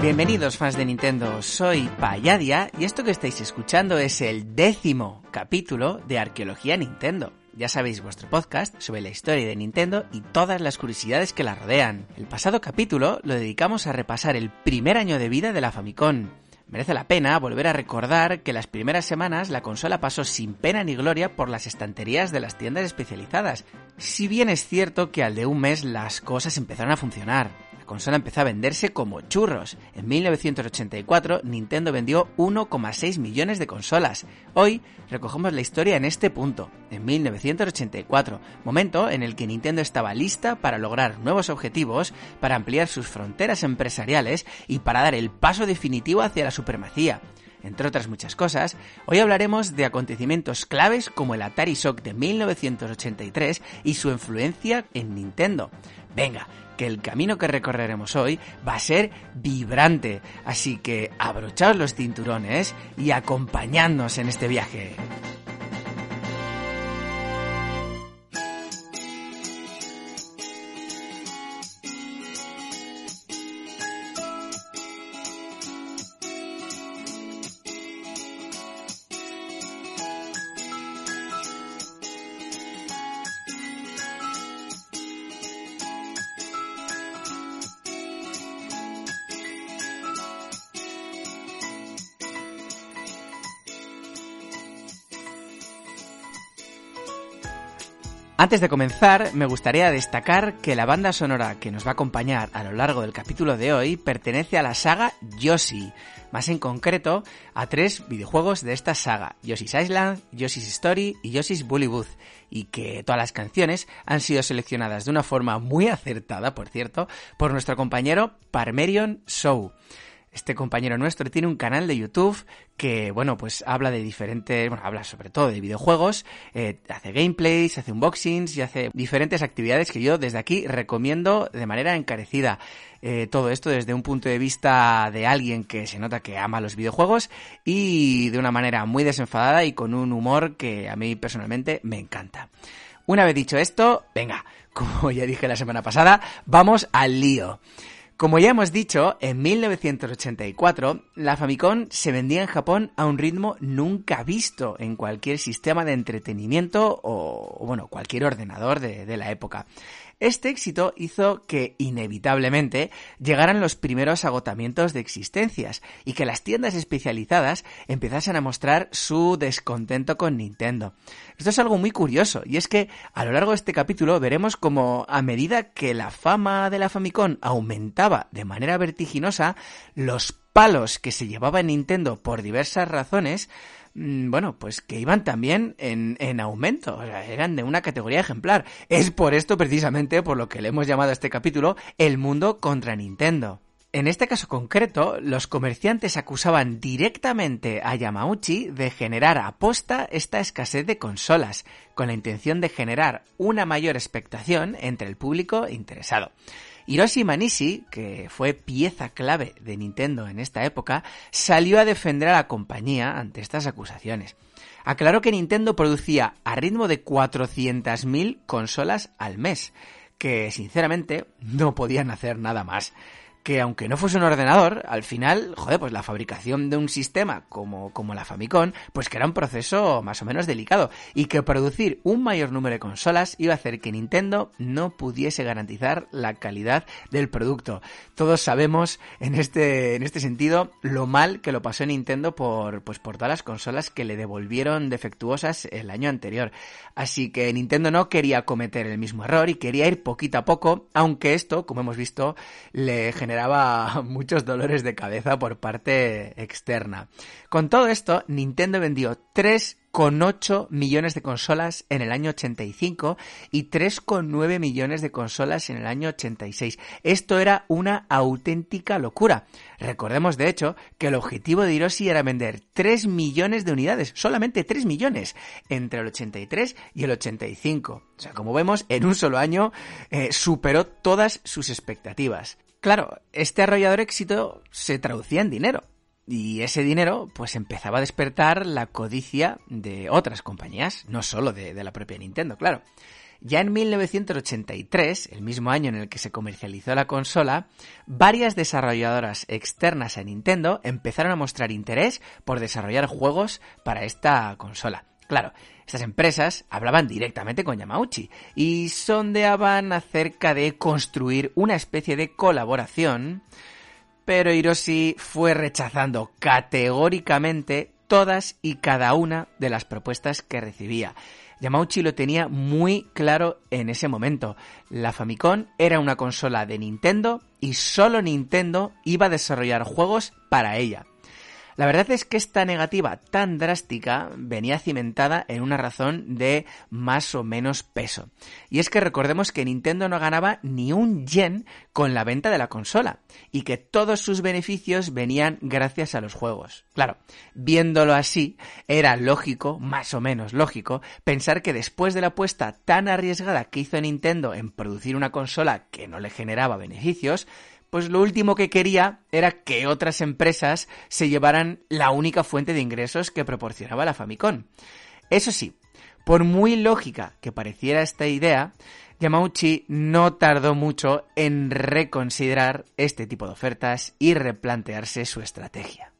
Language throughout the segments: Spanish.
Bienvenidos fans de Nintendo, soy Payadia y esto que estáis escuchando es el décimo capítulo de Arqueología Nintendo. Ya sabéis vuestro podcast sobre la historia de Nintendo y todas las curiosidades que la rodean. El pasado capítulo lo dedicamos a repasar el primer año de vida de la Famicom. Merece la pena volver a recordar que las primeras semanas la consola pasó sin pena ni gloria por las estanterías de las tiendas especializadas, si bien es cierto que al de un mes las cosas empezaron a funcionar consola empezó a venderse como churros. En 1984 Nintendo vendió 1,6 millones de consolas. Hoy recogemos la historia en este punto, en 1984, momento en el que Nintendo estaba lista para lograr nuevos objetivos, para ampliar sus fronteras empresariales y para dar el paso definitivo hacia la supremacía entre otras muchas cosas, hoy hablaremos de acontecimientos claves como el Atari Shock de 1983 y su influencia en Nintendo. Venga, que el camino que recorreremos hoy va a ser vibrante, así que abrochaos los cinturones y acompañadnos en este viaje. Antes de comenzar, me gustaría destacar que la banda sonora que nos va a acompañar a lo largo del capítulo de hoy pertenece a la saga Yoshi, más en concreto a tres videojuegos de esta saga, Yoshi's Island, Yoshi's Story y Yoshi's Bully Booth, y que todas las canciones han sido seleccionadas de una forma muy acertada, por cierto, por nuestro compañero Parmerion Show. Este compañero nuestro tiene un canal de YouTube que, bueno, pues habla de diferentes, bueno, habla sobre todo de videojuegos, eh, hace gameplays, hace unboxings y hace diferentes actividades que yo desde aquí recomiendo de manera encarecida. Eh, todo esto desde un punto de vista de alguien que se nota que ama los videojuegos y de una manera muy desenfadada y con un humor que a mí personalmente me encanta. Una vez dicho esto, venga, como ya dije la semana pasada, vamos al lío. Como ya hemos dicho, en 1984 la Famicom se vendía en Japón a un ritmo nunca visto en cualquier sistema de entretenimiento o, bueno, cualquier ordenador de, de la época. Este éxito hizo que, inevitablemente, llegaran los primeros agotamientos de existencias y que las tiendas especializadas empezasen a mostrar su descontento con Nintendo. Esto es algo muy curioso, y es que a lo largo de este capítulo veremos como a medida que la fama de la Famicom aumentaba de manera vertiginosa, los palos que se llevaba Nintendo por diversas razones bueno, pues que iban también en, en aumento, eran de una categoría ejemplar. Es por esto precisamente por lo que le hemos llamado a este capítulo El mundo contra Nintendo. En este caso concreto, los comerciantes acusaban directamente a Yamauchi de generar aposta esta escasez de consolas, con la intención de generar una mayor expectación entre el público interesado. Hiroshi Manishi, que fue pieza clave de Nintendo en esta época, salió a defender a la compañía ante estas acusaciones. Aclaró que Nintendo producía a ritmo de 400.000 consolas al mes, que sinceramente no podían hacer nada más que aunque no fuese un ordenador, al final, joder, pues la fabricación de un sistema como, como la Famicom, pues que era un proceso más o menos delicado y que producir un mayor número de consolas iba a hacer que Nintendo no pudiese garantizar la calidad del producto. Todos sabemos en este, en este sentido lo mal que lo pasó Nintendo por, pues por todas las consolas que le devolvieron defectuosas el año anterior. Así que Nintendo no quería cometer el mismo error y quería ir poquito a poco, aunque esto, como hemos visto, le generó generaba muchos dolores de cabeza por parte externa. Con todo esto, Nintendo vendió 3,8 millones de consolas en el año 85 y 3,9 millones de consolas en el año 86. Esto era una auténtica locura. Recordemos, de hecho, que el objetivo de Hiroshi era vender 3 millones de unidades, solamente 3 millones, entre el 83 y el 85. O sea, como vemos, en un solo año eh, superó todas sus expectativas. Claro, este arrollador éxito se traducía en dinero. Y ese dinero, pues empezaba a despertar la codicia de otras compañías, no solo de, la propia Nintendo, claro. Ya en 1983, el mismo año en el que se comercializó la consola, varias desarrolladoras externas a Nintendo empezaron a mostrar interés por desarrollar juegos para esta consola. Claro, estas empresas hablaban directamente con Yamauchi y sondeaban acerca de construir una especie de colaboración, pero Hiroshi fue rechazando categóricamente todas y cada una de las propuestas que recibía. Yamauchi lo tenía muy claro en ese momento. La Famicom era una consola de Nintendo y solo Nintendo iba a desarrollar juegos para ella. La verdad es que esta negativa tan drástica venía cimentada en una razón de más o menos peso. Y es que recordemos que Nintendo no ganaba ni un yen con la venta de la consola y que todos sus beneficios venían gracias a los juegos. Claro, viéndolo así, era lógico, más o menos lógico, pensar que después de la apuesta tan arriesgada que hizo Nintendo en producir una consola que no le generaba beneficios, pues lo último que quería era que otras empresas se llevaran la única fuente de ingresos que proporcionaba la Famicom. Eso sí, por muy lógica que pareciera esta idea, Yamauchi no tardó mucho en reconsiderar este tipo de ofertas y replantearse su estrategia.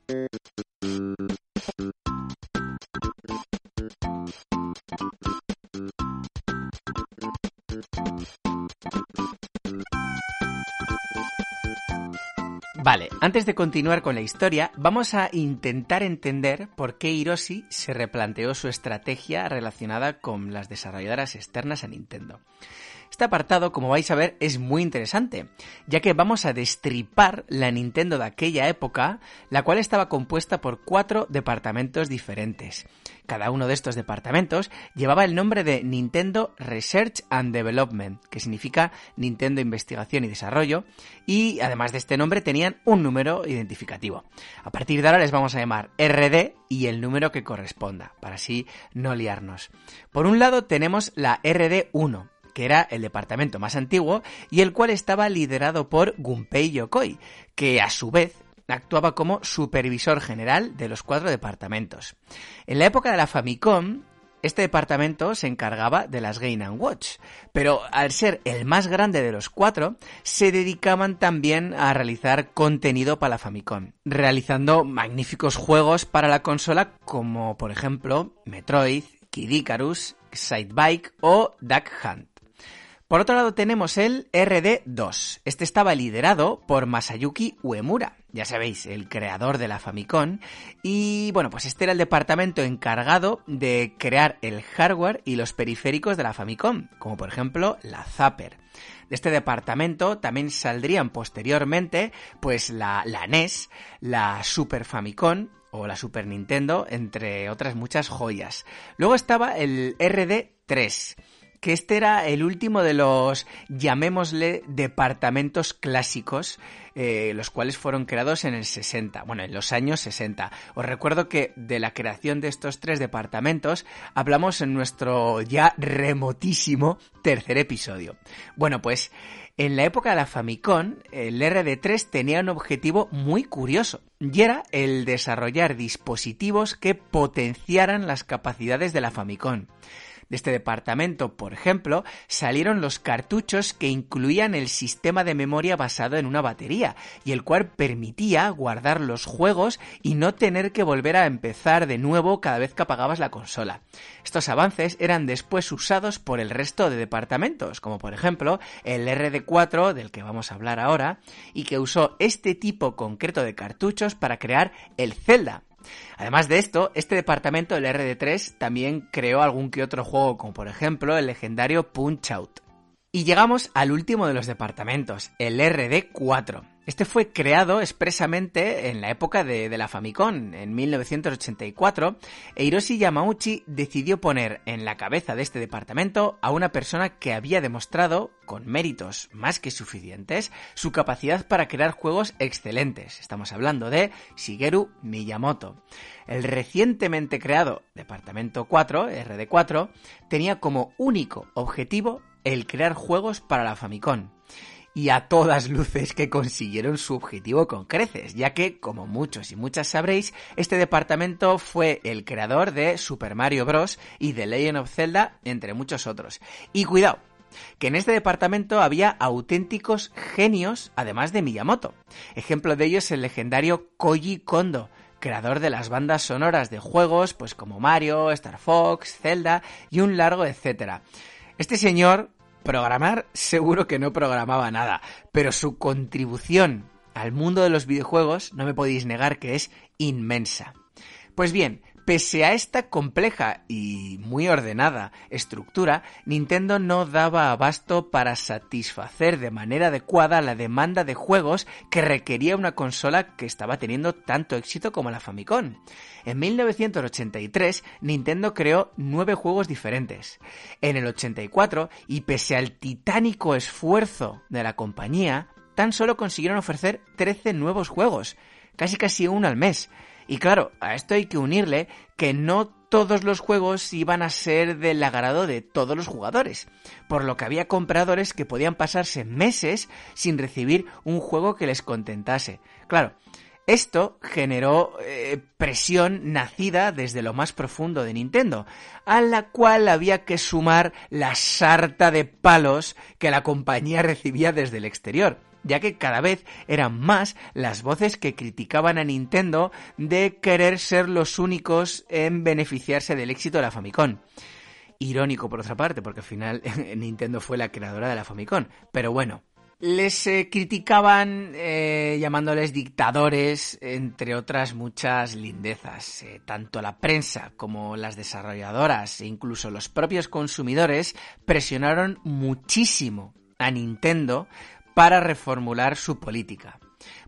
Vale, antes de continuar con la historia, vamos a intentar entender por qué Hiroshi se replanteó su estrategia relacionada con las desarrolladoras externas a Nintendo. Este apartado, como vais a ver, es muy interesante, ya que vamos a destripar la Nintendo de aquella época, la cual estaba compuesta por cuatro departamentos diferentes. Cada uno de estos departamentos llevaba el nombre de Nintendo Research and Development, que significa Nintendo Investigación y Desarrollo, y además de este nombre tenían un número identificativo. A partir de ahora les vamos a llamar RD y el número que corresponda, para así no liarnos. Por un lado tenemos la RD1, que era el departamento más antiguo y el cual estaba liderado por Gunpei Yokoi, que a su vez actuaba como supervisor general de los cuatro departamentos. En la época de la Famicom, este departamento se encargaba de las Game Watch, pero al ser el más grande de los cuatro, se dedicaban también a realizar contenido para la Famicom, realizando magníficos juegos para la consola como por ejemplo Metroid, Kid Icarus, Sidebike o Duck Hunt. Por otro lado tenemos el RD2. Este estaba liderado por Masayuki Uemura, ya sabéis, el creador de la Famicom. Y bueno, pues este era el departamento encargado de crear el hardware y los periféricos de la Famicom, como por ejemplo la Zapper. De este departamento también saldrían posteriormente pues la, la NES, la Super Famicom o la Super Nintendo, entre otras muchas joyas. Luego estaba el RD3 que este era el último de los, llamémosle, departamentos clásicos, eh, los cuales fueron creados en el 60, bueno, en los años 60. Os recuerdo que de la creación de estos tres departamentos hablamos en nuestro ya remotísimo tercer episodio. Bueno, pues en la época de la Famicom, el RD3 tenía un objetivo muy curioso, y era el desarrollar dispositivos que potenciaran las capacidades de la Famicom. De este departamento, por ejemplo, salieron los cartuchos que incluían el sistema de memoria basado en una batería, y el cual permitía guardar los juegos y no tener que volver a empezar de nuevo cada vez que apagabas la consola. Estos avances eran después usados por el resto de departamentos, como por ejemplo el RD4 del que vamos a hablar ahora, y que usó este tipo concreto de cartuchos para crear el Zelda, Además de esto, este departamento, el RD3, también creó algún que otro juego, como por ejemplo el legendario Punch Out. Y llegamos al último de los departamentos, el RD4. Este fue creado expresamente en la época de, la Famicom, en 1984, e Hiroshi Yamauchi decidió poner en la cabeza de este departamento a una persona que había demostrado, con méritos más que suficientes, su capacidad para crear juegos excelentes. Estamos hablando de Shigeru Miyamoto. El recientemente creado Departamento 4, RD4, tenía como único objetivo el crear juegos para la Famicom y a todas luces que consiguieron su objetivo con creces, ya que, como muchos y muchas sabréis, este departamento fue el creador de Super Mario Bros. y The Legend of Zelda, entre muchos otros. Y cuidado, que en este departamento había auténticos genios, además de Miyamoto. Ejemplo de ello es el legendario Koji Kondo, creador de las bandas sonoras de juegos, pues como Mario, Star Fox, Zelda y un largo etcétera. Este señor Programar seguro que no programaba nada, pero su contribución al mundo de los videojuegos no me podéis negar que es inmensa. Pues bien, Pese a esta compleja y muy ordenada estructura, Nintendo no daba abasto para satisfacer de manera adecuada la demanda de juegos que requería una consola que estaba teniendo tanto éxito como la Famicom. En 1983, Nintendo creó nueve juegos diferentes. En el 84, y pese al titánico esfuerzo de la compañía, tan solo consiguieron ofrecer 13 nuevos juegos, casi casi uno al mes, y claro, a esto hay que unirle que no todos los juegos iban a ser del agrado de todos los jugadores, por lo que había compradores que podían pasarse meses sin recibir un juego que les contentase. Claro, esto generó eh, presión nacida desde lo más profundo de Nintendo, a la cual había que sumar la sarta de palos que la compañía recibía desde el exterior ya que cada vez eran más las voces que criticaban a Nintendo de querer ser los únicos en beneficiarse del éxito de la Famicom. Irónico por otra parte, porque al final Nintendo fue la creadora de la Famicom. Pero bueno, les eh, criticaban eh, llamándoles dictadores, entre otras muchas lindezas. Eh, tanto la prensa como las desarrolladoras e incluso los propios consumidores presionaron muchísimo a Nintendo para reformular su política.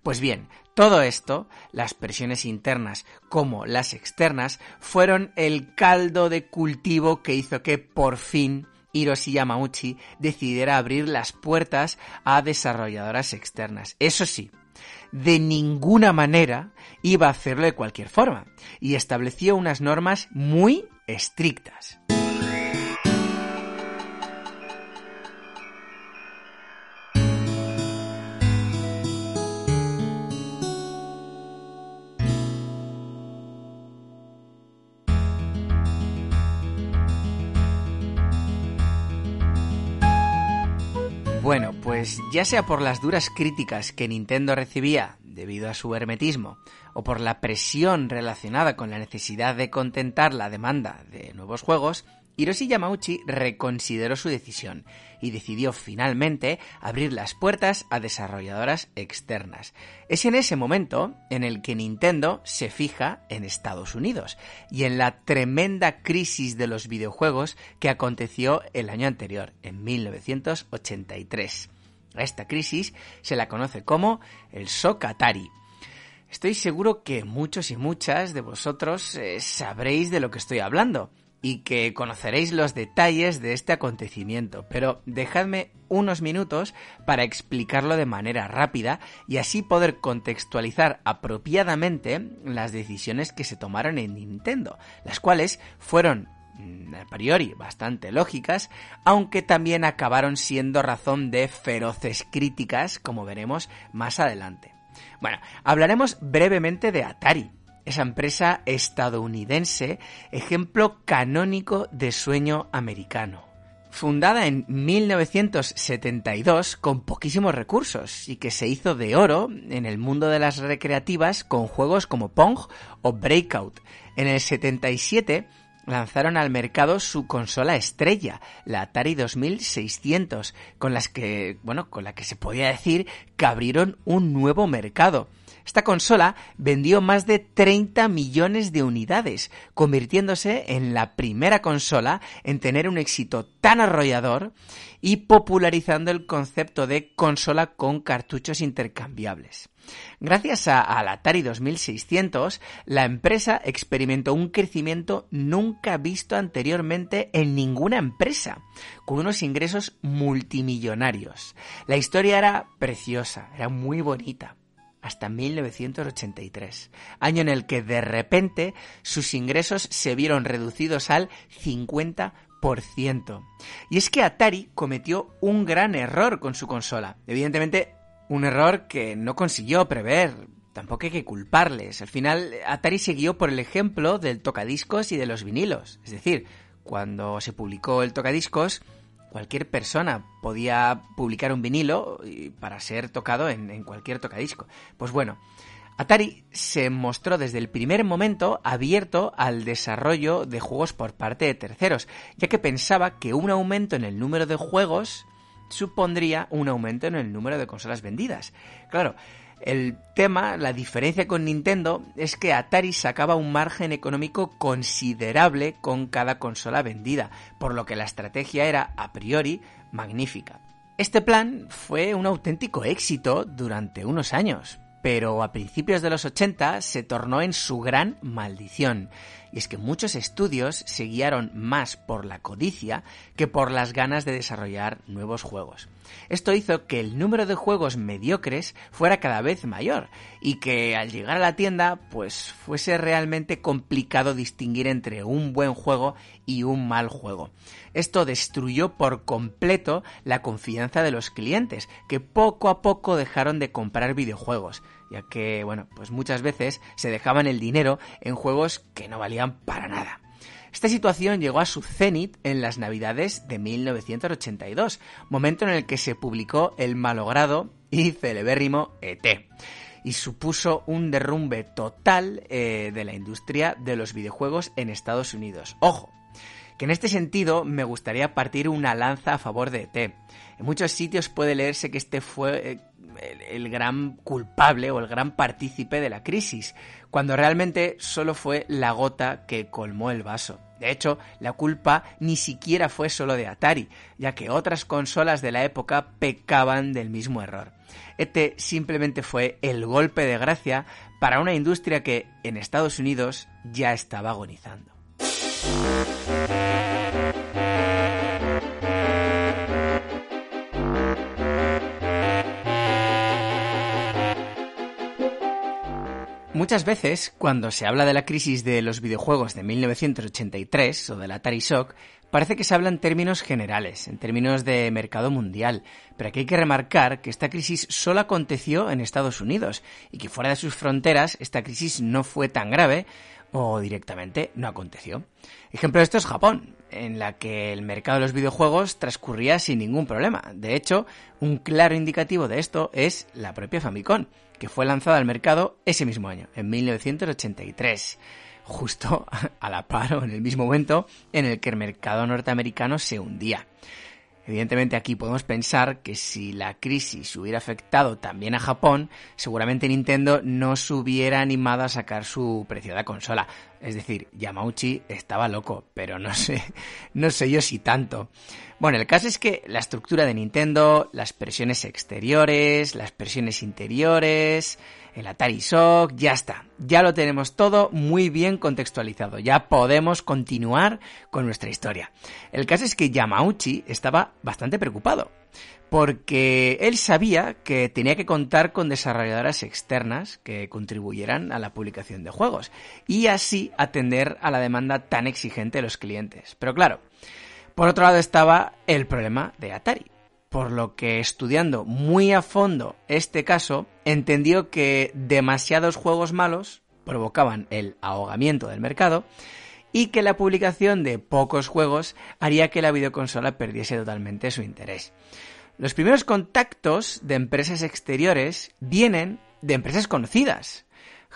Pues bien, todo esto, las presiones internas como las externas, fueron el caldo de cultivo que hizo que por fin Hiroshi Yamauchi decidiera abrir las puertas a desarrolladoras externas. Eso sí, de ninguna manera iba a hacerlo de cualquier forma y estableció unas normas muy estrictas. Pues ya sea por las duras críticas que Nintendo recibía debido a su hermetismo, o por la presión relacionada con la necesidad de contentar la demanda de nuevos juegos, Hiroshi Yamauchi reconsideró su decisión y decidió finalmente abrir las puertas a desarrolladoras externas. Es en ese momento en el que Nintendo se fija en Estados Unidos y en la tremenda crisis de los videojuegos que aconteció el año anterior, en 1983. Esta crisis se la conoce como el shock Atari. Estoy seguro que muchos y muchas de vosotros eh, sabréis de lo que estoy hablando y que conoceréis los detalles de este acontecimiento, pero dejadme unos minutos para explicarlo de manera rápida y así poder contextualizar apropiadamente las decisiones que se tomaron en Nintendo, las cuales fueron a priori bastante lógicas, aunque también acabaron siendo razón de feroces críticas, como veremos más adelante. Bueno, hablaremos brevemente de Atari, esa empresa estadounidense, ejemplo canónico de sueño americano. Fundada en 1972 con poquísimos recursos y que se hizo de oro en el mundo de las recreativas con juegos como Pong o Breakout. En el 77 lanzaron al mercado su consola estrella, la Atari 2600, con las que, bueno, con la que se podía decir que abrieron un nuevo mercado. Esta consola vendió más de 30 millones de unidades, convirtiéndose en la primera consola en tener un éxito tan arrollador y popularizando el concepto de consola con cartuchos intercambiables. Gracias a, al Atari 2600, la empresa experimentó un crecimiento nunca visto anteriormente en ninguna empresa, con unos ingresos multimillonarios. La historia era preciosa, era muy bonita hasta 1983, año en el que de repente sus ingresos se vieron reducidos al 50%. Y es que Atari cometió un gran error con su consola. Evidentemente, un error que no consiguió prever. Tampoco hay que culparles. Al final, Atari siguió por el ejemplo del tocadiscos y de los vinilos. Es decir, cuando se publicó el tocadiscos, cualquier persona podía publicar un vinilo para ser tocado en, cualquier tocadisco. Pues bueno, Atari se mostró desde el primer momento abierto al desarrollo de juegos por parte de terceros, ya que pensaba que un aumento en el número de juegos supondría un aumento en el número de consolas vendidas. Claro, el tema, la diferencia con Nintendo, es que Atari sacaba un margen económico considerable con cada consola vendida, por lo que la estrategia era, a priori, magnífica. Este plan fue un auténtico éxito durante unos años, pero a principios de los 80 se tornó en su gran maldición, y es que muchos estudios se guiaron más por la codicia que por las ganas de desarrollar nuevos juegos. Esto hizo que el número de juegos mediocres fuera cada vez mayor y que al llegar a la tienda pues fuese realmente complicado distinguir entre un buen juego y un mal juego. Esto destruyó por completo la confianza de los clientes, que poco a poco dejaron de comprar videojuegos, ya que, bueno, pues muchas veces se dejaban el dinero en juegos que no valían para nada. Esta situación llegó a su cenit en las Navidades de 1982, momento en el que se publicó el malogrado y celebérrimo ET y supuso un derrumbe total eh, de la industria de los videojuegos en Estados Unidos. Ojo, que en este sentido me gustaría partir una lanza a favor de ET. En muchos sitios puede leerse que este fue eh, el, gran culpable o el gran partícipe de la crisis, cuando realmente solo fue la gota que colmó el vaso. De hecho, la culpa ni siquiera fue solo de Atari, ya que otras consolas de la época pecaban del mismo error. Este simplemente fue el golpe de gracia para una industria que en Estados Unidos ya estaba agonizando. Muchas veces, cuando se habla de la crisis de los videojuegos de 1983 o del Atari Shock, parece que se habla en términos generales, en términos de mercado mundial, pero aquí hay que remarcar que esta crisis solo aconteció en Estados Unidos y que fuera de sus fronteras esta crisis no fue tan grave o directamente no aconteció. Ejemplo de esto es Japón, en la que el mercado de los videojuegos transcurría sin ningún problema. De hecho, un claro indicativo de esto es la propia Famicom, que fue lanzada al mercado ese mismo año, en 1983 justo a la par o en el mismo momento en el que el mercado norteamericano se hundía. Evidentemente aquí podemos pensar que si la crisis hubiera afectado también a Japón, seguramente Nintendo no se hubiera animado a sacar su preciada consola. Es decir, Yamauchi estaba loco, pero no sé, no sé yo si tanto. Bueno, el caso es que la estructura de Nintendo, las presiones exteriores, las presiones interiores, el Atari Shock, ya está. Ya lo tenemos todo muy bien contextualizado. Ya podemos continuar con nuestra historia. El caso es que Yamauchi estaba bastante preocupado. Porque él sabía que tenía que contar con desarrolladoras externas que contribuyeran a la publicación de juegos y así atender a la demanda tan exigente de los clientes. Pero claro, por otro lado estaba el problema de Atari por lo que estudiando muy a fondo este caso, entendió que demasiados juegos malos provocaban el ahogamiento del mercado y que la publicación de pocos juegos haría que la videoconsola perdiese totalmente su interés. Los primeros contactos de empresas exteriores vienen de empresas conocidas,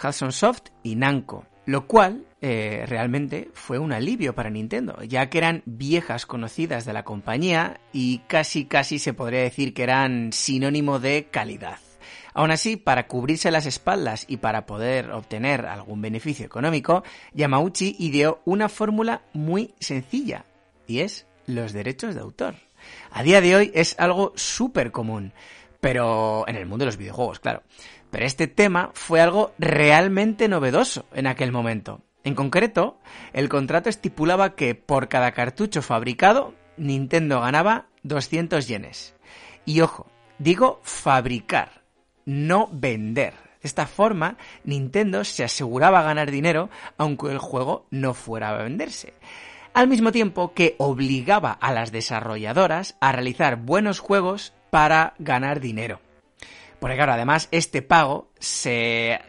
Hudson Soft y Namco, lo cual eh, realmente fue un alivio para Nintendo, ya que eran viejas conocidas de la compañía y casi casi se podría decir que eran sinónimo de calidad. Aún así, para cubrirse las espaldas y para poder obtener algún beneficio económico, Yamauchi ideó una fórmula muy sencilla, y es los derechos de autor. A día de hoy es algo súper común, pero en el mundo de los videojuegos, claro. Pero este tema fue algo realmente novedoso en aquel momento. En concreto, el contrato estipulaba que por cada cartucho fabricado, Nintendo ganaba 200 yenes. Y ojo, digo fabricar, no vender. De esta forma, Nintendo se aseguraba ganar dinero aunque el juego no fuera a venderse. Al mismo tiempo que obligaba a las desarrolladoras a realizar buenos juegos para ganar dinero. Porque claro, además este pago se,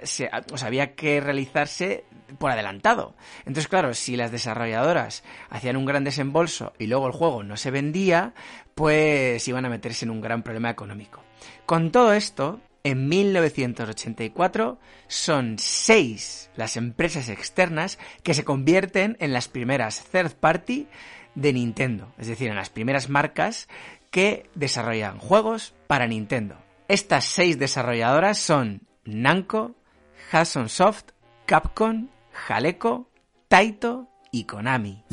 había que realizarse por adelantado. Entonces, claro, si las desarrolladoras hacían un gran desembolso y luego el juego no se vendía, pues iban a meterse en un gran problema económico. Con todo esto, en 1984 son seis las empresas externas que se convierten en las primeras third party de Nintendo, es decir, en las primeras marcas que desarrollan juegos para Nintendo. Estas seis desarrolladoras son Namco, Hudson Soft, Capcom, Jaleco, Taito y Konami.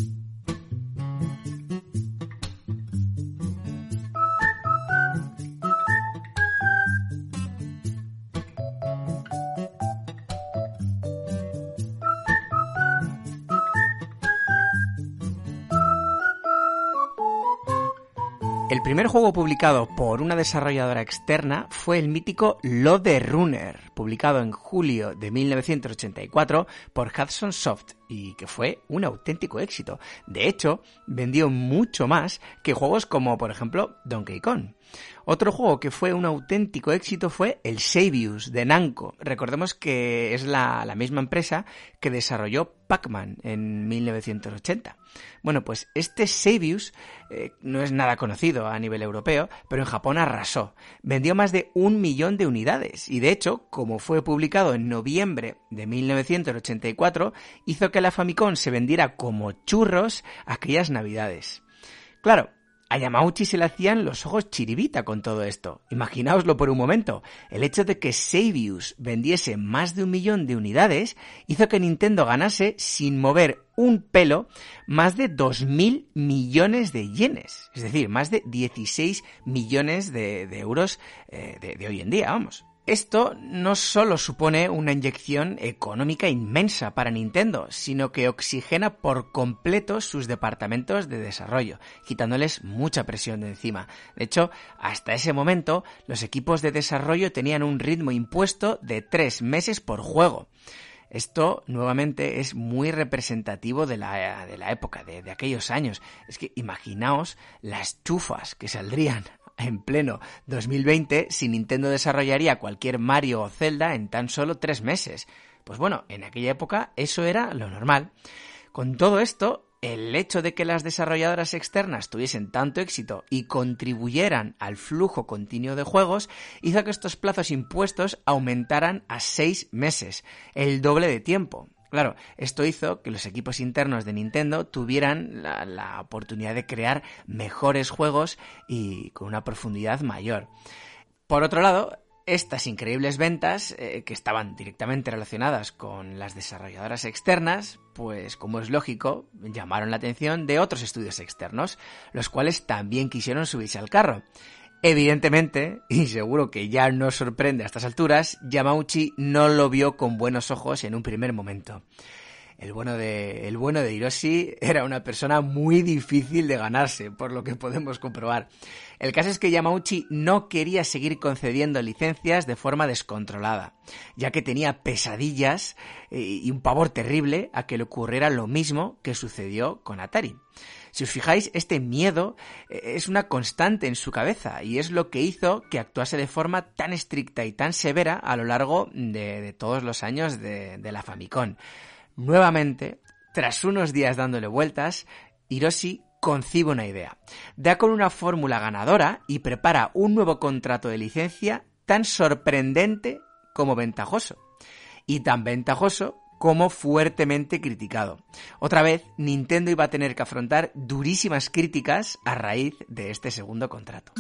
El primer juego publicado por una desarrolladora externa fue el mítico Lode Runner, publicado en julio de 1984 por Hudson Soft y que fue un auténtico éxito. De hecho, vendió mucho más que juegos como, por ejemplo, Donkey Kong. Otro juego que fue un auténtico éxito fue el Savius de Namco. Recordemos que es la, misma empresa que desarrolló Pac-Man en 1980. Bueno, pues este Savius eh, no es nada conocido a nivel europeo, pero en Japón arrasó. Vendió más de un millón de unidades y de hecho, como fue publicado en noviembre de 1984, hizo que la Famicom se vendiera como churros aquellas navidades. Claro, a Yamauchi se le hacían los ojos chiribita con todo esto. Imaginaoslo por un momento. El hecho de que Savius vendiese más de un millón de unidades hizo que Nintendo ganase sin mover un pelo más de 2.000 millones de yenes. Es decir, más de 16 millones de, euros eh, de hoy en día, vamos. Esto no solo supone una inyección económica inmensa para Nintendo, sino que oxigena por completo sus departamentos de desarrollo, quitándoles mucha presión de encima. De hecho, hasta ese momento, los equipos de desarrollo tenían un ritmo impuesto de tres meses por juego. Esto nuevamente es muy representativo de la, de la época, de, de, aquellos años. Es que imaginaos las chufas que saldrían en pleno 2020 si Nintendo desarrollaría cualquier Mario o Zelda en tan solo tres meses. Pues bueno, en aquella época eso era lo normal. Con todo esto, el hecho de que las desarrolladoras externas tuviesen tanto éxito y contribuyeran al flujo continuo de juegos hizo que estos plazos impuestos aumentaran a seis meses, el doble de tiempo. Claro, esto hizo que los equipos internos de Nintendo tuvieran la, oportunidad de crear mejores juegos y con una profundidad mayor. Por otro lado, estas increíbles ventas, eh, que estaban directamente relacionadas con las desarrolladoras externas, pues como es lógico, llamaron la atención de otros estudios externos, los cuales también quisieron subirse al carro. Evidentemente, y seguro que ya no sorprende a estas alturas, Yamauchi no lo vio con buenos ojos en un primer momento. El bueno de, el bueno de Hiroshi era una persona muy difícil de ganarse, por lo que podemos comprobar. El caso es que Yamauchi no quería seguir concediendo licencias de forma descontrolada, ya que tenía pesadillas eh, y un pavor terrible a que le ocurriera lo mismo que sucedió con Atari. Si os fijáis, este miedo eh, es una constante en su cabeza y es lo que hizo que actuase de forma tan estricta y tan severa a lo largo de, todos los años de, de la Famicom. Nuevamente, tras unos días dándole vueltas, Hiroshi concibe una idea. Da con una fórmula ganadora y prepara un nuevo contrato de licencia tan sorprendente como ventajoso. Y tan ventajoso como fuertemente criticado. Otra vez, Nintendo iba a tener que afrontar durísimas críticas a raíz de este segundo contrato.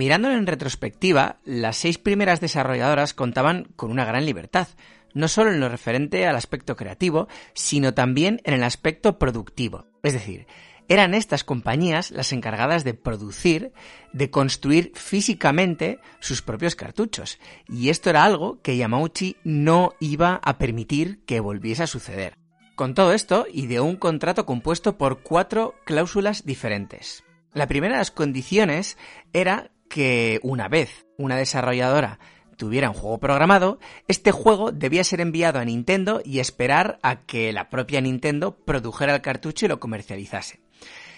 Mirándolo en retrospectiva, las seis primeras desarrolladoras contaban con una gran libertad, no solo en lo referente al aspecto creativo, sino también en el aspecto productivo. Es decir, eran estas compañías las encargadas de producir, de construir físicamente sus propios cartuchos. Y esto era algo que Yamauchi no iba a permitir que volviese a suceder. Con todo esto, ideó un contrato compuesto por cuatro cláusulas diferentes. La primera de las condiciones era que una vez una desarrolladora tuviera un juego programado, este juego debía ser enviado a Nintendo y esperar a que la propia Nintendo produjera el cartucho y lo comercializase.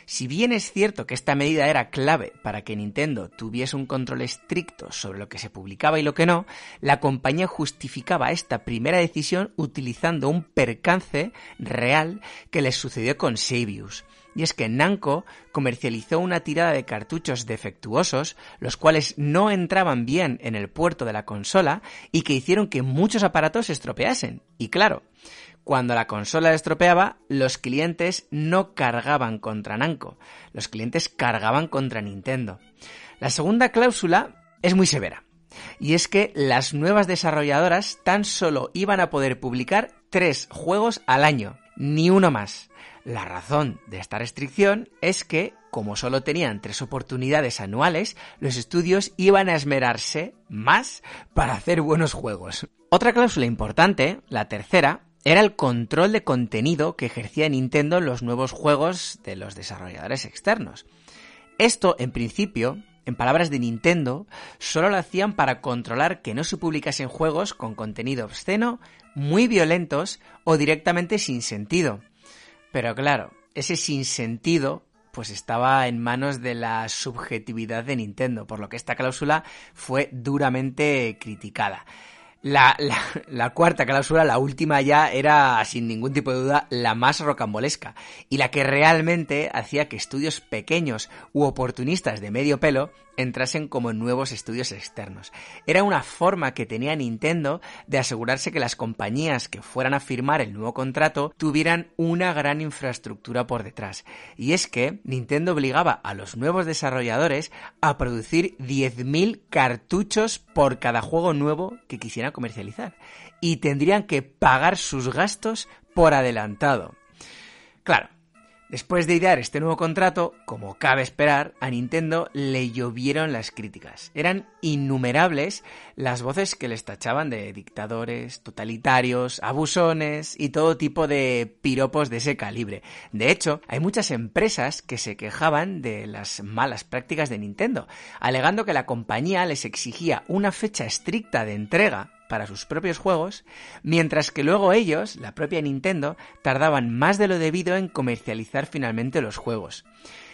Si bien es cierto que esta medida era clave para que Nintendo tuviese un control estricto sobre lo que se publicaba y lo que no, la compañía justificaba esta primera decisión utilizando un percance real que les sucedió con Sabius y es que Namco comercializó una tirada de cartuchos defectuosos, los cuales no entraban bien en el puerto de la consola y que hicieron que muchos aparatos se estropeasen. Y claro, cuando la consola estropeaba, los clientes no cargaban contra Namco, los clientes cargaban contra Nintendo. La segunda cláusula es muy severa, y es que las nuevas desarrolladoras tan solo iban a poder publicar tres juegos al año, ni uno más. La razón de esta restricción es que, como solo tenían tres oportunidades anuales, los estudios iban a esmerarse más para hacer buenos juegos. Otra cláusula importante, la tercera, era el control de contenido que ejercía Nintendo en los nuevos juegos de los desarrolladores externos. Esto, en principio, en palabras de Nintendo, solo lo hacían para controlar que no se publicasen juegos con contenido obsceno, muy violentos o directamente sin sentido. Pero claro, ese sinsentido pues estaba en manos de la subjetividad de Nintendo, por lo que esta cláusula fue duramente criticada. La, la, cuarta cláusula, la última ya, era sin ningún tipo de duda la más rocambolesca y la que realmente hacía que estudios pequeños u oportunistas de medio pelo entrasen como nuevos estudios externos. Era una forma que tenía Nintendo de asegurarse que las compañías que fueran a firmar el nuevo contrato tuvieran una gran infraestructura por detrás. Y es que Nintendo obligaba a los nuevos desarrolladores a producir 10.000 cartuchos por cada juego nuevo que quisieran comercializar. Y tendrían que pagar sus gastos por adelantado. Claro, Después de idear este nuevo contrato, como cabe esperar, a Nintendo le llovieron las críticas. Eran innumerables las voces que les tachaban de dictadores, totalitarios, abusones y todo tipo de piropos de ese calibre. De hecho, hay muchas empresas que se quejaban de las malas prácticas de Nintendo, alegando que la compañía les exigía una fecha estricta de entrega para sus propios juegos, mientras que luego ellos, la propia Nintendo, tardaban más de lo debido en comercializar finalmente los juegos.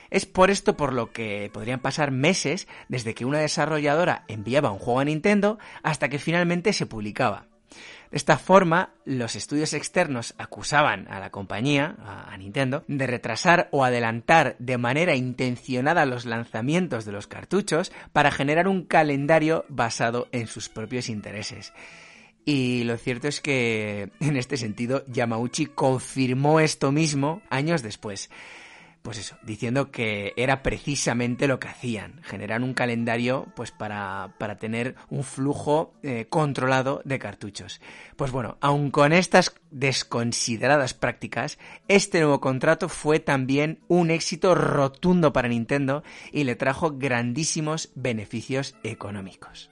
Es por esto por lo que podrían pasar meses desde que una desarrolladora enviaba un juego a Nintendo hasta que finalmente se publicaba. De esta forma, los estudios externos acusaban a la compañía, a Nintendo, de retrasar o adelantar de manera intencionada los lanzamientos de los cartuchos para generar un calendario basado en sus propios intereses. Y lo cierto es que, en este sentido, Yamauchi confirmó esto mismo años después. Pues eso, diciendo que era precisamente lo que hacían, generar un calendario pues para, para tener un flujo eh, controlado de cartuchos. Pues bueno, aun con estas desconsideradas prácticas, este nuevo contrato fue también un éxito rotundo para Nintendo y le trajo grandísimos beneficios económicos.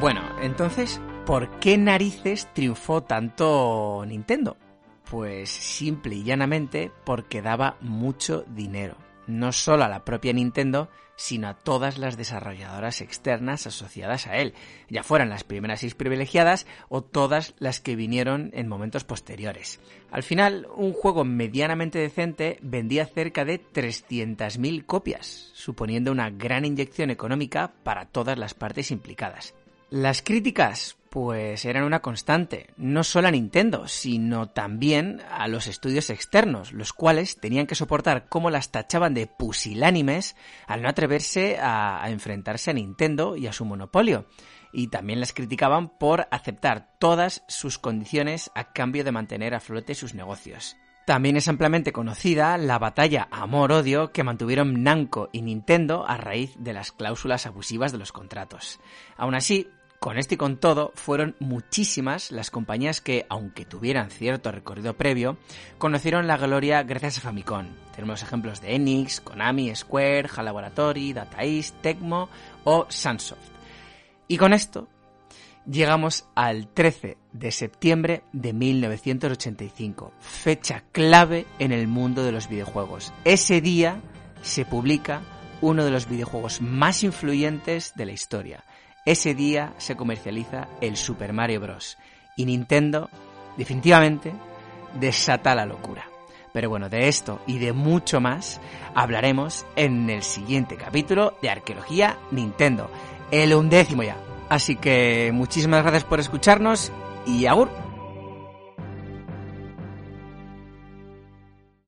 Bueno, entonces, ¿por qué narices triunfó tanto Nintendo? Pues simple y llanamente porque daba mucho dinero, no solo a la propia Nintendo, sino a todas las desarrolladoras externas asociadas a él, ya fueran las primeras seis privilegiadas o todas las que vinieron en momentos posteriores. Al final, un juego medianamente decente vendía cerca de 300.000 copias, suponiendo una gran inyección económica para todas las partes implicadas. Las críticas, pues eran una constante, no solo a Nintendo, sino también a los estudios externos, los cuales tenían que soportar cómo las tachaban de pusilánimes al no atreverse a, a, enfrentarse a Nintendo y a su monopolio. Y también las criticaban por aceptar todas sus condiciones a cambio de mantener a flote sus negocios. También es ampliamente conocida la batalla amor-odio que mantuvieron Namco y Nintendo a raíz de las cláusulas abusivas de los contratos. Aún así, con esto y con todo, fueron muchísimas las compañías que, aunque tuvieran cierto recorrido previo, conocieron la gloria gracias a Famicom. Tenemos ejemplos de Enix, Konami, Square, HAL Laboratory, Data East, Tecmo o Sunsoft. Y con esto llegamos al 13 de septiembre de 1985, fecha clave en el mundo de los videojuegos. Ese día se publica uno de los videojuegos más influyentes de la historia. Ese día se comercializa el Super Mario Bros. Y Nintendo, definitivamente, desata la locura. Pero bueno, de esto y de mucho más hablaremos en el siguiente capítulo de Arqueología Nintendo, el undécimo ya. Así que muchísimas gracias por escucharnos y agur.